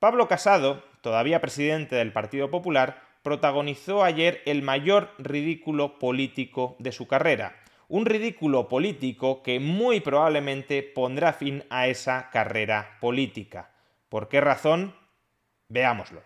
Pablo Casado, todavía presidente del Partido Popular, protagonizó ayer el mayor ridículo político de su carrera. Un ridículo político que muy probablemente pondrá fin a esa carrera política. ¿Por qué razón? Veámoslo.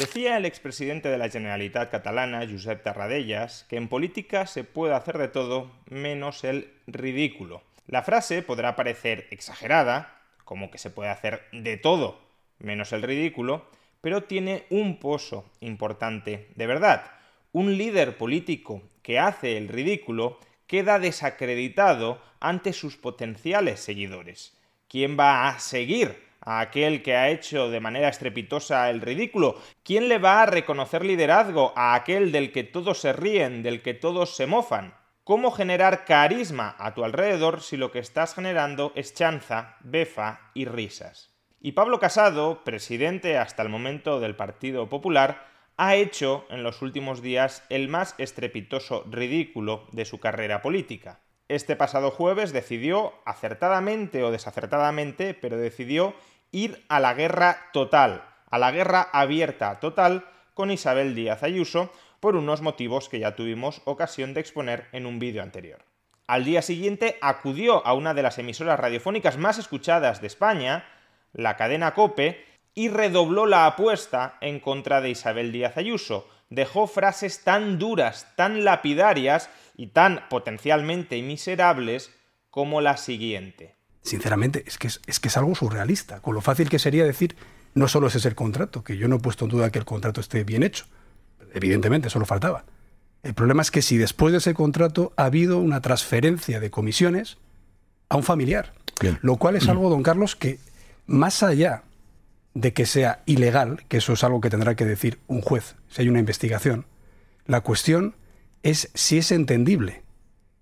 Decía el expresidente de la Generalitat catalana, Josep Tarradellas, que en política se puede hacer de todo menos el ridículo. La frase podrá parecer exagerada, como que se puede hacer de todo menos el ridículo, pero tiene un pozo importante de verdad. Un líder político que hace el ridículo queda desacreditado ante sus potenciales seguidores. ¿Quién va a seguir a aquel que ha hecho de manera estrepitosa el ridículo? ¿Quién le va a reconocer liderazgo a aquel del que todos se ríen, del que todos se mofan? ¿Cómo generar carisma a tu alrededor si lo que estás generando es chanza, befa y risas? Y Pablo Casado, presidente hasta el momento del Partido Popular, ha hecho en los últimos días el más estrepitoso ridículo de su carrera política. Este pasado jueves decidió, acertadamente o desacertadamente, pero decidió ir a la guerra total, a la guerra abierta total con Isabel Díaz Ayuso, por unos motivos que ya tuvimos ocasión de exponer en un vídeo anterior. Al día siguiente acudió a una de las emisoras radiofónicas más escuchadas de España, la cadena Cope, y redobló la apuesta en contra de Isabel Díaz Ayuso. Dejó frases tan duras, tan lapidarias y tan potencialmente miserables como la siguiente. Sinceramente, es que es, algo surrealista, con lo fácil que sería decir, no solo ese es el contrato, que yo no he puesto en duda que el contrato esté bien hecho, Evidentemente, solo faltaba. El problema es que si después de ese contrato ha habido una transferencia de comisiones a un familiar, lo cual es algo, don Carlos, que más allá de que sea ilegal, que eso es algo que tendrá que decir un juez si hay una investigación, la cuestión es si es entendible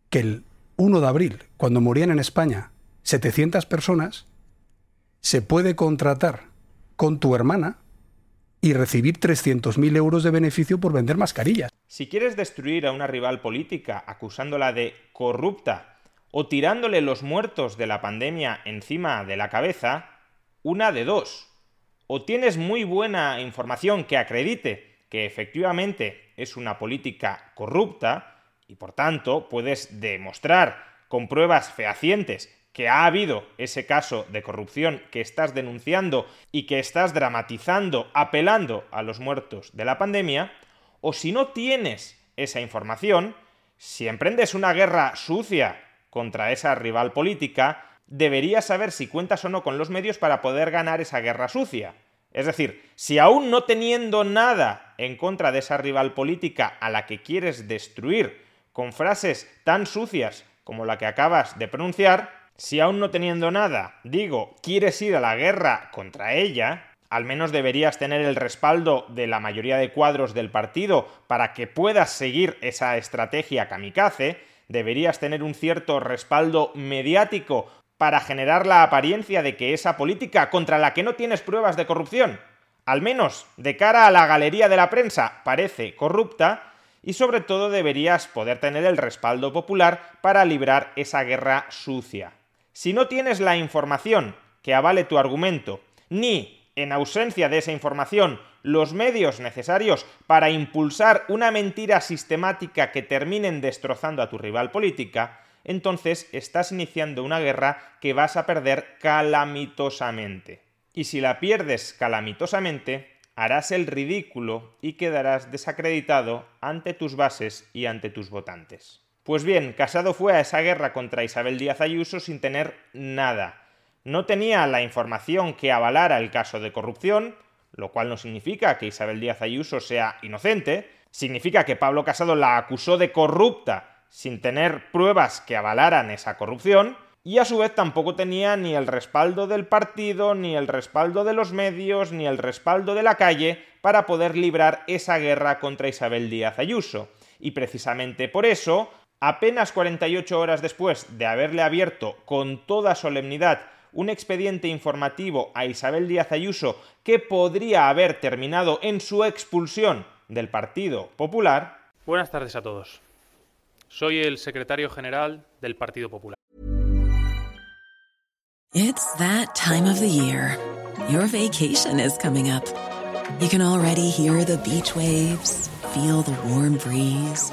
que el 1 de abril, cuando morían en España 700 personas, se puede contratar con tu hermana y recibir 300.000 euros de beneficio por vender mascarillas. Si quieres destruir a una rival política acusándola de corrupta o tirándole los muertos de la pandemia encima de la cabeza, una de dos. O tienes muy buena información que acredite que efectivamente es una política corrupta y por tanto puedes demostrar con pruebas fehacientes que ha habido ese caso de corrupción que estás denunciando y que estás dramatizando, apelando a los muertos de la pandemia, o si no tienes esa información, si emprendes una guerra sucia contra esa rival política, deberías saber si cuentas o no con los medios para poder ganar esa guerra sucia. Es decir, si aún no teniendo nada en contra de esa rival política a la que quieres destruir con frases tan sucias como la que acabas de pronunciar, si aún no teniendo nada, digo, quieres ir a la guerra contra ella, al menos deberías tener el respaldo de la mayoría de cuadros del partido para que puedas seguir esa estrategia kamikaze, deberías tener un cierto respaldo mediático para generar la apariencia de que esa política contra la que no tienes pruebas de corrupción, al menos de cara a la galería de la prensa, parece corrupta, y sobre todo deberías poder tener el respaldo popular para librar esa guerra sucia. Si no tienes la información que avale tu argumento, ni, en ausencia de esa información, los medios necesarios para impulsar una mentira sistemática que terminen destrozando a tu rival política, entonces estás iniciando una guerra que vas a perder calamitosamente. Y si la pierdes calamitosamente, harás el ridículo y quedarás desacreditado ante tus bases y ante tus votantes. Pues bien, Casado fue a esa guerra contra Isabel Díaz Ayuso sin tener nada. No tenía la información que avalara el caso de corrupción, lo cual no significa que Isabel Díaz Ayuso sea inocente, significa que Pablo Casado la acusó de corrupta sin tener pruebas que avalaran esa corrupción, y a su vez tampoco tenía ni el respaldo del partido, ni el respaldo de los medios, ni el respaldo de la calle para poder librar esa guerra contra Isabel Díaz Ayuso. Y precisamente por eso, apenas 48 horas después de haberle abierto con toda solemnidad un expediente informativo a Isabel Díaz Ayuso que podría haber terminado en su expulsión del Partido Popular. Buenas tardes a todos. Soy el secretario general del Partido Popular. It's that time of the year. Your vacation is coming up. You can already hear the beach waves, feel the warm breeze,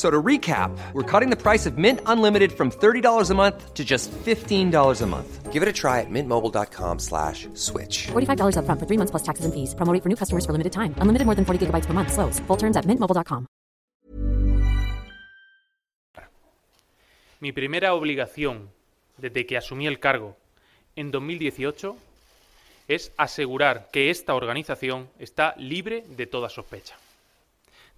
So to recap, we're cutting the price of Mint Unlimited from $30 a month to just $15 a month. Give it a try at mintmobile.com slash switch. $45 upfront for three months plus taxes and fees. Promo rate for new customers for limited time. Unlimited more than 40 gigabytes per month. Slows. Full terms at mintmobile.com. Mi primera obligación desde que asumí el cargo en 2018 es asegurar que esta organización está libre de toda sospecha.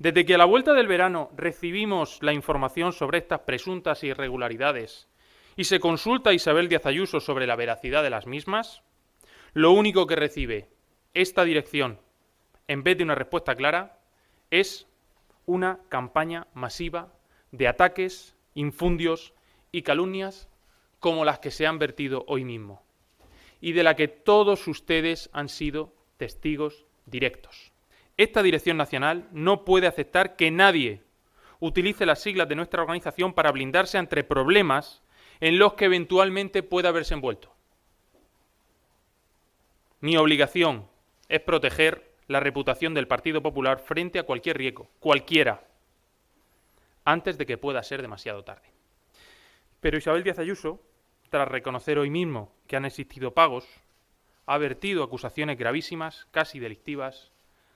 Desde que a la vuelta del verano recibimos la información sobre estas presuntas irregularidades y se consulta a Isabel Díaz Ayuso sobre la veracidad de las mismas, lo único que recibe esta dirección, en vez de una respuesta clara, es una campaña masiva de ataques, infundios y calumnias como las que se han vertido hoy mismo y de la que todos ustedes han sido testigos directos. Esta Dirección Nacional no puede aceptar que nadie utilice las siglas de nuestra organización para blindarse ante problemas en los que eventualmente pueda haberse envuelto. Mi obligación es proteger la reputación del Partido Popular frente a cualquier riesgo, cualquiera, antes de que pueda ser demasiado tarde. Pero Isabel Díaz Ayuso, tras reconocer hoy mismo que han existido pagos, ha vertido acusaciones gravísimas, casi delictivas,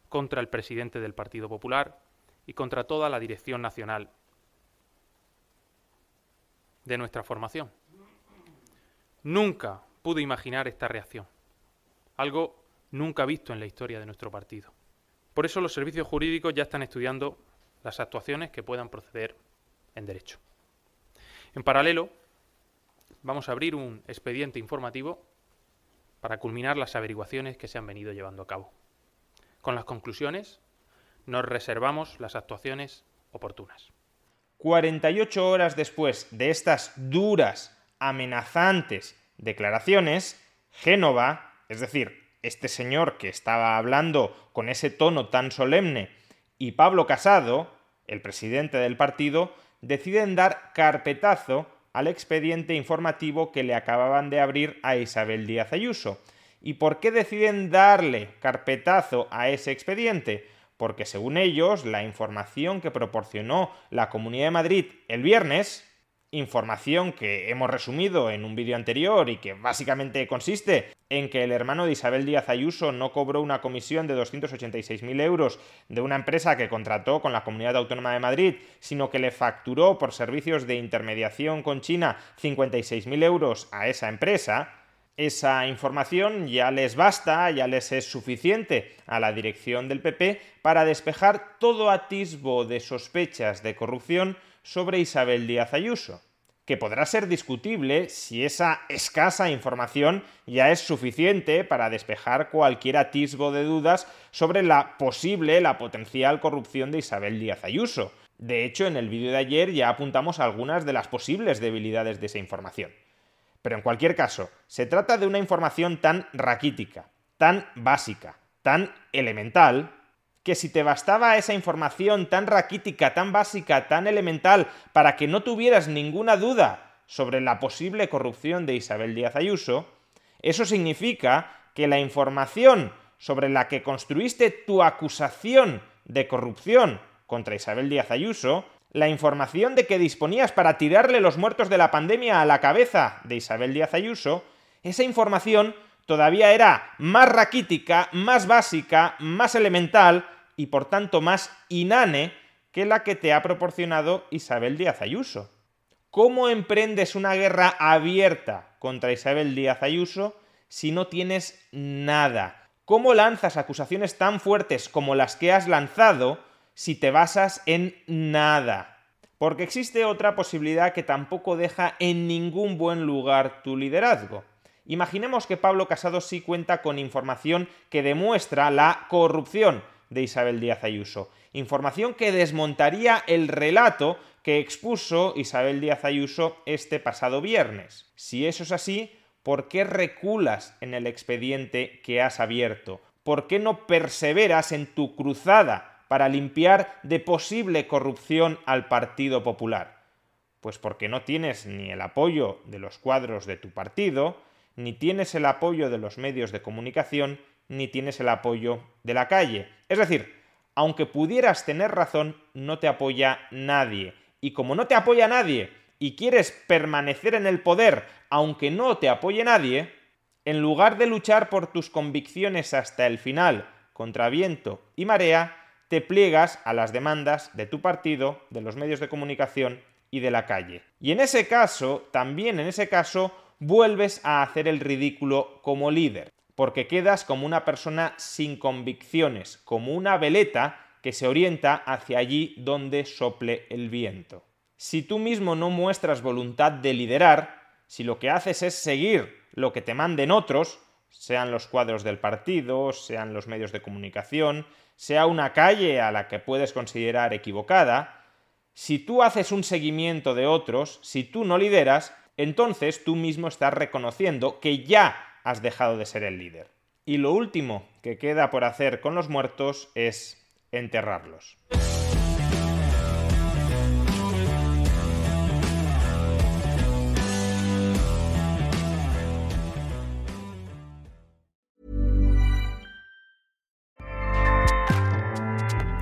contra el presidente del Partido Popular y contra toda la dirección nacional de nuestra formación. Nunca pude imaginar esta reacción, algo nunca visto en la historia de nuestro partido. Por eso los servicios jurídicos ya están estudiando las actuaciones que puedan proceder en derecho. En paralelo, vamos a abrir un expediente informativo para culminar las averiguaciones que se han venido llevando a cabo. Con las conclusiones, nos reservamos las actuaciones oportunas. 48 horas después de estas duras, amenazantes declaraciones, Génova, es decir, este señor que estaba hablando con ese tono tan solemne, y Pablo Casado, el presidente del partido, deciden dar carpetazo al expediente informativo que le acababan de abrir a Isabel Díaz Ayuso. ¿Y por qué deciden darle carpetazo a ese expediente? Porque según ellos, la información que proporcionó la Comunidad de Madrid el viernes información que hemos resumido en un vídeo anterior y que básicamente consiste en que el hermano de Isabel Díaz Ayuso no cobró una comisión de 286.000 euros de una empresa que contrató con la Comunidad Autónoma de Madrid, sino que le facturó por servicios de intermediación con China 56.000 euros a esa empresa, esa información ya les basta, ya les es suficiente a la dirección del PP para despejar todo atisbo de sospechas de corrupción sobre Isabel Díaz Ayuso. que podrá ser discutible si esa escasa información ya es suficiente para despejar cualquier atisbo de dudas sobre la posible, la potencial corrupción de Isabel Díaz Ayuso. De hecho, en el vídeo de ayer ya apuntamos algunas de las posibles debilidades de esa información. Pero en cualquier caso, se trata de una información tan raquítica, tan básica, tan elemental, que si te bastaba esa información tan raquítica, tan básica, tan elemental, para que no tuvieras ninguna duda sobre la posible corrupción de Isabel Díaz Ayuso, eso significa que la información sobre la que construiste tu acusación de corrupción contra Isabel Díaz Ayuso, la información de que disponías para tirarle los muertos de la pandemia a la cabeza de Isabel Díaz Ayuso, esa información todavía era más raquítica, más básica, más elemental y por tanto más inane que la que te ha proporcionado Isabel Díaz Ayuso. ¿Cómo emprendes una guerra abierta contra Isabel Díaz Ayuso si no tienes nada? ¿Cómo lanzas acusaciones tan fuertes como las que has lanzado si te basas en nada? Porque existe otra posibilidad que tampoco deja en ningún buen lugar tu liderazgo. Imaginemos que Pablo Casado sí cuenta con información que demuestra la corrupción de Isabel Díaz Ayuso. Información que desmontaría el relato que expuso Isabel Díaz Ayuso este pasado viernes. Si eso es así, ¿por qué reculas en el expediente que has abierto? ¿Por qué no perseveras en tu cruzada para limpiar de posible corrupción al Partido Popular? Pues porque no tienes ni el apoyo de los cuadros de tu partido, ni tienes el apoyo de los medios de comunicación, ni tienes el apoyo de la calle. Es decir, aunque pudieras tener razón, no te apoya nadie. Y como no te apoya nadie y quieres permanecer en el poder aunque no te apoye nadie, en lugar de luchar por tus convicciones hasta el final contra viento y marea, te pliegas a las demandas de tu partido, de los medios de comunicación y de la calle. Y en ese caso, también en ese caso, vuelves a hacer el ridículo como líder porque quedas como una persona sin convicciones, como una veleta que se orienta hacia allí donde sople el viento. Si tú mismo no muestras voluntad de liderar, si lo que haces es seguir lo que te manden otros, sean los cuadros del partido, sean los medios de comunicación, sea una calle a la que puedes considerar equivocada, si tú haces un seguimiento de otros, si tú no lideras, entonces tú mismo estás reconociendo que ya has dejado de ser el líder. Y lo último que queda por hacer con los muertos es enterrarlos.